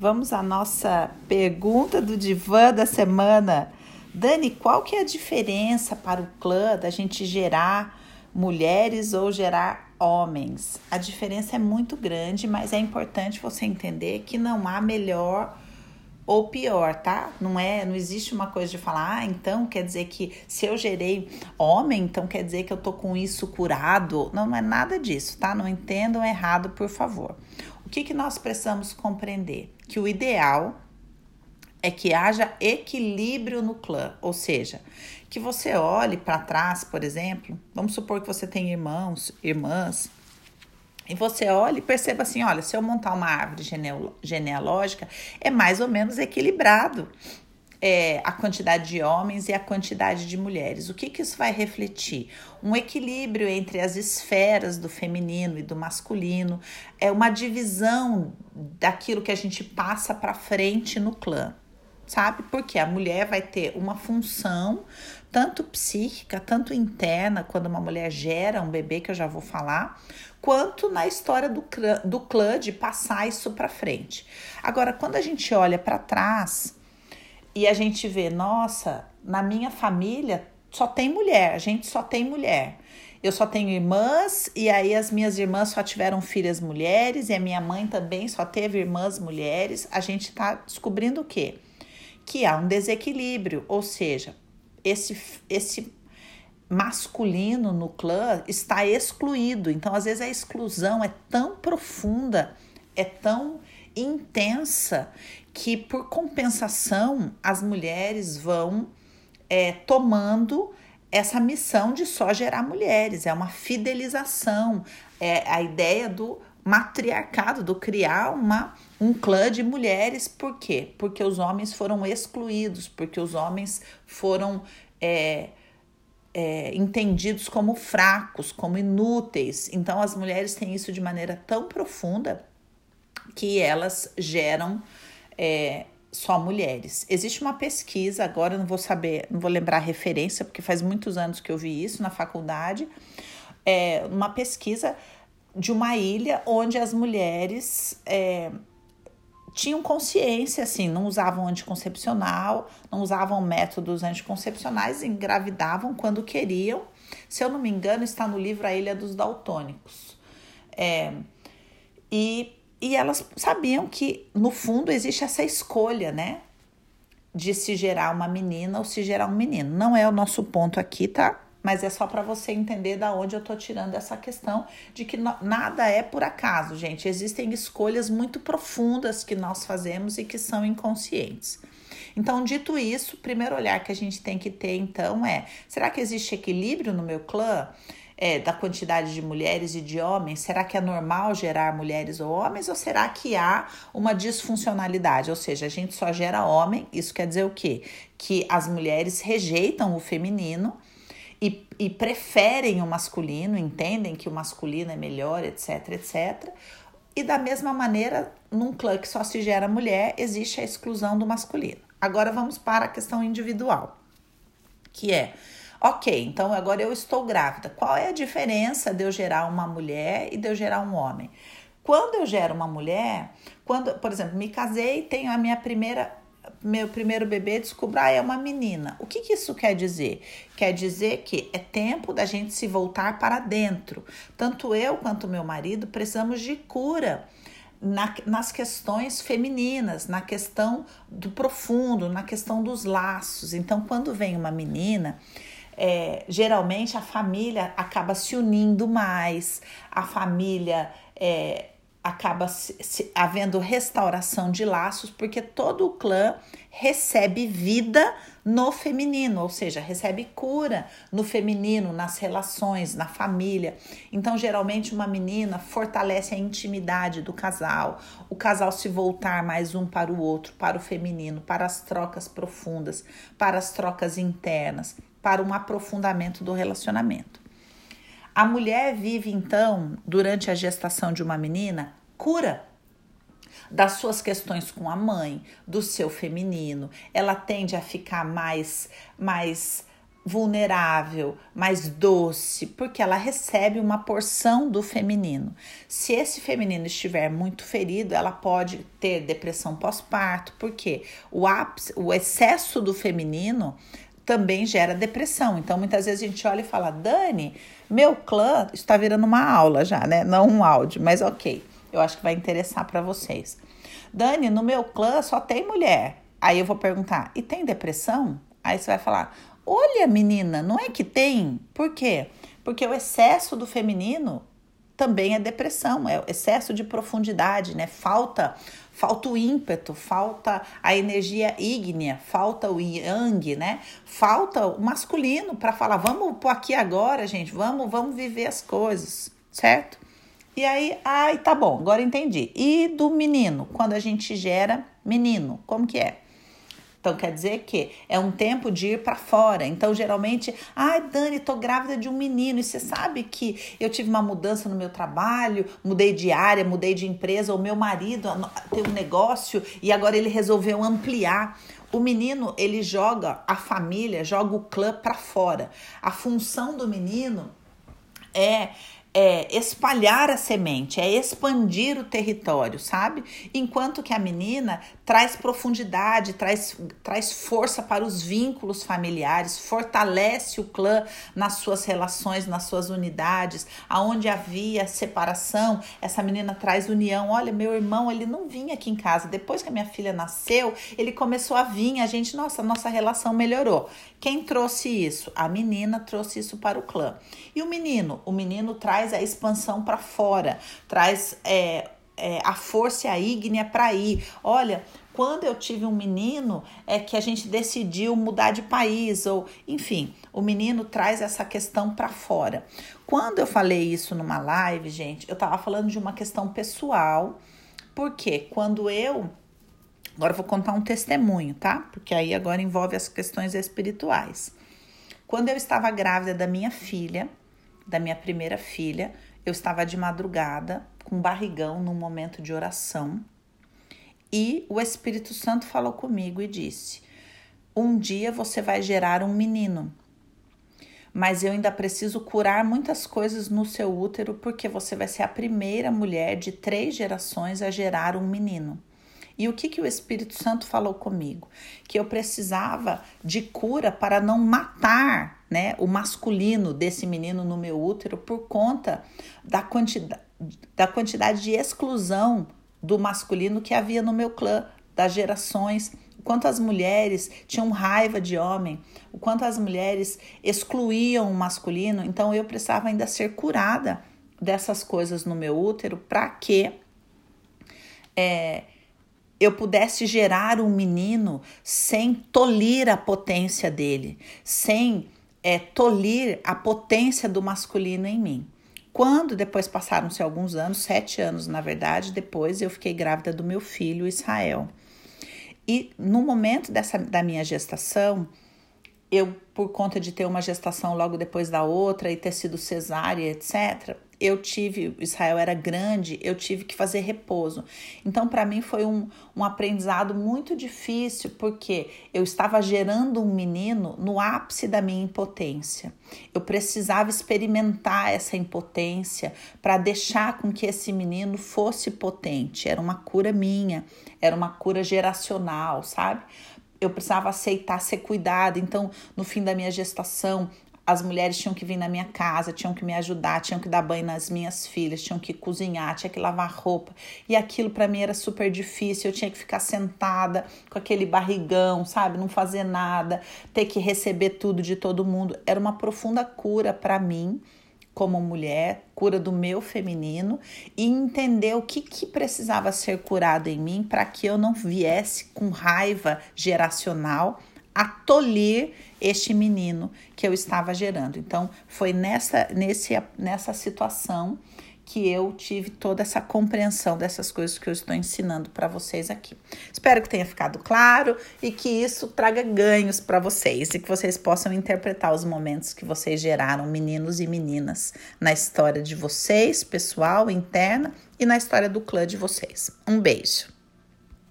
Vamos à nossa pergunta do divã da semana. Dani, qual que é a diferença para o clã da gente gerar mulheres ou gerar homens? A diferença é muito grande, mas é importante você entender que não há melhor ou pior, tá? Não é, não existe uma coisa de falar, ah, então quer dizer que se eu gerei homem, então quer dizer que eu tô com isso curado. Não, não é nada disso, tá? Não entendam errado, por favor. O que que nós precisamos compreender? Que o ideal é que haja equilíbrio no clã, ou seja, que você olhe para trás, por exemplo, vamos supor que você tem irmãos, irmãs, e você olha e perceba assim: olha, se eu montar uma árvore genealógica, é mais ou menos equilibrado é, a quantidade de homens e a quantidade de mulheres. O que, que isso vai refletir? Um equilíbrio entre as esferas do feminino e do masculino, é uma divisão daquilo que a gente passa para frente no clã sabe? Porque a mulher vai ter uma função tanto psíquica, tanto interna, quando uma mulher gera um bebê, que eu já vou falar, quanto na história do clã, do clã de passar isso para frente. Agora, quando a gente olha para trás e a gente vê, nossa, na minha família só tem mulher, a gente só tem mulher. Eu só tenho irmãs, e aí as minhas irmãs só tiveram filhas mulheres, e a minha mãe também só teve irmãs mulheres. A gente está descobrindo o quê? Que há um desequilíbrio, ou seja, esse, esse masculino no clã está excluído. Então, às vezes, a exclusão é tão profunda, é tão intensa, que por compensação as mulheres vão é, tomando essa missão de só gerar mulheres. É uma fidelização, é a ideia do matriarcado, do criar uma, um clã de mulheres. Por quê? Porque os homens foram excluídos, porque os homens foram. É, é, entendidos como fracos, como inúteis. Então, as mulheres têm isso de maneira tão profunda que elas geram é, só mulheres. Existe uma pesquisa, agora não vou saber, não vou lembrar a referência, porque faz muitos anos que eu vi isso na faculdade. É, uma pesquisa de uma ilha onde as mulheres é, tinham consciência, assim, não usavam anticoncepcional, não usavam métodos anticoncepcionais, engravidavam quando queriam. Se eu não me engano, está no livro A Ilha dos Daltônicos. É, e, e elas sabiam que, no fundo, existe essa escolha, né? De se gerar uma menina ou se gerar um menino. Não é o nosso ponto aqui, tá? mas é só para você entender da onde eu tô tirando essa questão de que nada é por acaso, gente. Existem escolhas muito profundas que nós fazemos e que são inconscientes. Então, dito isso, o primeiro olhar que a gente tem que ter então é: será que existe equilíbrio no meu clã? É, da quantidade de mulheres e de homens? Será que é normal gerar mulheres ou homens? Ou será que há uma disfuncionalidade? Ou seja, a gente só gera homem, isso quer dizer o quê? Que as mulheres rejeitam o feminino e, e preferem o masculino, entendem que o masculino é melhor, etc, etc. E da mesma maneira, num clã que só se gera mulher, existe a exclusão do masculino. Agora vamos para a questão individual, que é, ok, então agora eu estou grávida. Qual é a diferença de eu gerar uma mulher e de eu gerar um homem? Quando eu gero uma mulher, quando, por exemplo, me casei, tenho a minha primeira meu primeiro bebê descubra ah, é uma menina. O que, que isso quer dizer? Quer dizer que é tempo da gente se voltar para dentro. Tanto eu quanto meu marido precisamos de cura. Na, nas questões femininas, na questão do profundo, na questão dos laços. Então, quando vem uma menina, é, geralmente a família acaba se unindo mais, a família é, acaba se, se, havendo restauração de laços, porque todo o clã recebe vida no feminino, ou seja, recebe cura no feminino, nas relações, na família. Então, geralmente, uma menina fortalece a intimidade do casal, o casal se voltar mais um para o outro, para o feminino, para as trocas profundas, para as trocas internas, para um aprofundamento do relacionamento. A mulher vive então, durante a gestação de uma menina, cura das suas questões com a mãe, do seu feminino. Ela tende a ficar mais mais vulnerável, mais doce, porque ela recebe uma porção do feminino. Se esse feminino estiver muito ferido, ela pode ter depressão pós-parto, porque o ápice, o excesso do feminino também gera depressão. Então, muitas vezes a gente olha e fala: Dani, meu clã está virando uma aula já, né? Não um áudio, mas ok. Eu acho que vai interessar para vocês. Dani, no meu clã só tem mulher. Aí eu vou perguntar: e tem depressão? Aí você vai falar: olha, menina, não é que tem? Por quê? Porque o excesso do feminino também é depressão, é excesso de profundidade, né? Falta falta o ímpeto, falta a energia ígnea, falta o yang, né? Falta o masculino para falar, vamos pôr aqui agora, gente, vamos, vamos viver as coisas, certo? E aí, ai, tá bom, agora entendi. E do menino, quando a gente gera menino, como que é? Então quer dizer que é um tempo de ir para fora. Então geralmente, ai Dani, tô grávida de um menino e você sabe que eu tive uma mudança no meu trabalho, mudei de área, mudei de empresa, o meu marido tem um negócio e agora ele resolveu ampliar. O menino, ele joga a família, joga o clã para fora. A função do menino é é espalhar a semente, é expandir o território, sabe? Enquanto que a menina traz profundidade, traz, traz força para os vínculos familiares, fortalece o clã nas suas relações, nas suas unidades. Aonde havia separação, essa menina traz união. Olha, meu irmão, ele não vinha aqui em casa. Depois que a minha filha nasceu, ele começou a vir. A gente, nossa, nossa relação melhorou. Quem trouxe isso? A menina trouxe isso para o clã. E o menino? O menino traz a expansão para fora, traz é, é, a força e a ígnea para ir. Olha, quando eu tive um menino, é que a gente decidiu mudar de país, ou enfim, o menino traz essa questão para fora. Quando eu falei isso numa live, gente, eu estava falando de uma questão pessoal, porque quando eu. Agora eu vou contar um testemunho, tá? Porque aí agora envolve as questões espirituais. Quando eu estava grávida da minha filha, da minha primeira filha, eu estava de madrugada com barrigão num momento de oração e o Espírito Santo falou comigo e disse: Um dia você vai gerar um menino, mas eu ainda preciso curar muitas coisas no seu útero porque você vai ser a primeira mulher de três gerações a gerar um menino. E o que, que o Espírito Santo falou comigo? Que eu precisava de cura para não matar né, o masculino desse menino no meu útero por conta da quantidade, da quantidade de exclusão do masculino que havia no meu clã, das gerações, o quanto as mulheres tinham raiva de homem, o quanto as mulheres excluíam o masculino. Então eu precisava ainda ser curada dessas coisas no meu útero para que é, eu pudesse gerar um menino sem tolir a potência dele, sem é, tolir a potência do masculino em mim. Quando depois passaram-se alguns anos, sete anos na verdade, depois eu fiquei grávida do meu filho Israel. E no momento dessa, da minha gestação, eu, por conta de ter uma gestação logo depois da outra e ter sido cesárea, etc., eu tive, Israel era grande, eu tive que fazer repouso. Então, para mim, foi um, um aprendizado muito difícil, porque eu estava gerando um menino no ápice da minha impotência. Eu precisava experimentar essa impotência para deixar com que esse menino fosse potente. Era uma cura minha, era uma cura geracional, sabe? eu precisava aceitar ser cuidada. Então, no fim da minha gestação, as mulheres tinham que vir na minha casa, tinham que me ajudar, tinham que dar banho nas minhas filhas, tinham que cozinhar, tinha que lavar roupa. E aquilo para mim era super difícil. Eu tinha que ficar sentada com aquele barrigão, sabe? Não fazer nada, ter que receber tudo de todo mundo. Era uma profunda cura para mim como mulher, cura do meu feminino e entender o que, que precisava ser curado em mim para que eu não viesse com raiva geracional a tolir este menino que eu estava gerando. Então, foi nessa, nesse, nessa situação que eu tive toda essa compreensão dessas coisas que eu estou ensinando para vocês aqui. Espero que tenha ficado claro e que isso traga ganhos para vocês e que vocês possam interpretar os momentos que vocês geraram, meninos e meninas, na história de vocês, pessoal, interna e na história do clã de vocês. Um beijo.